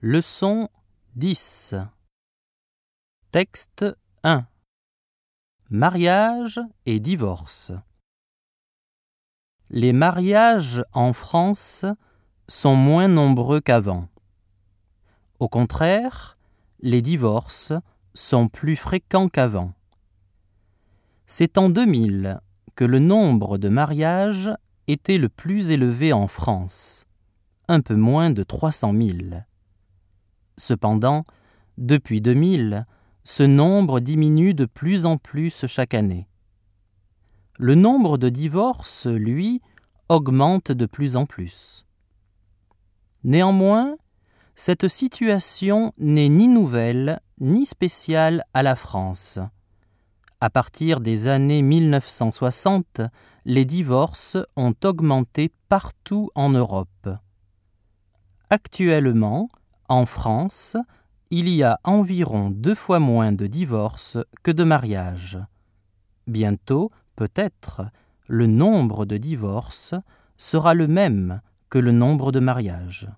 Leçon 10 Texte 1 Mariage et divorce Les mariages en France sont moins nombreux qu'avant. Au contraire, les divorces sont plus fréquents qu'avant. C'est en 2000 que le nombre de mariages était le plus élevé en France, un peu moins de 300 000. Cependant, depuis 2000, ce nombre diminue de plus en plus chaque année. Le nombre de divorces, lui, augmente de plus en plus. Néanmoins, cette situation n'est ni nouvelle ni spéciale à la France. À partir des années 1960, les divorces ont augmenté partout en Europe. Actuellement, en France, il y a environ deux fois moins de divorces que de mariages. Bientôt, peut-être, le nombre de divorces sera le même que le nombre de mariages.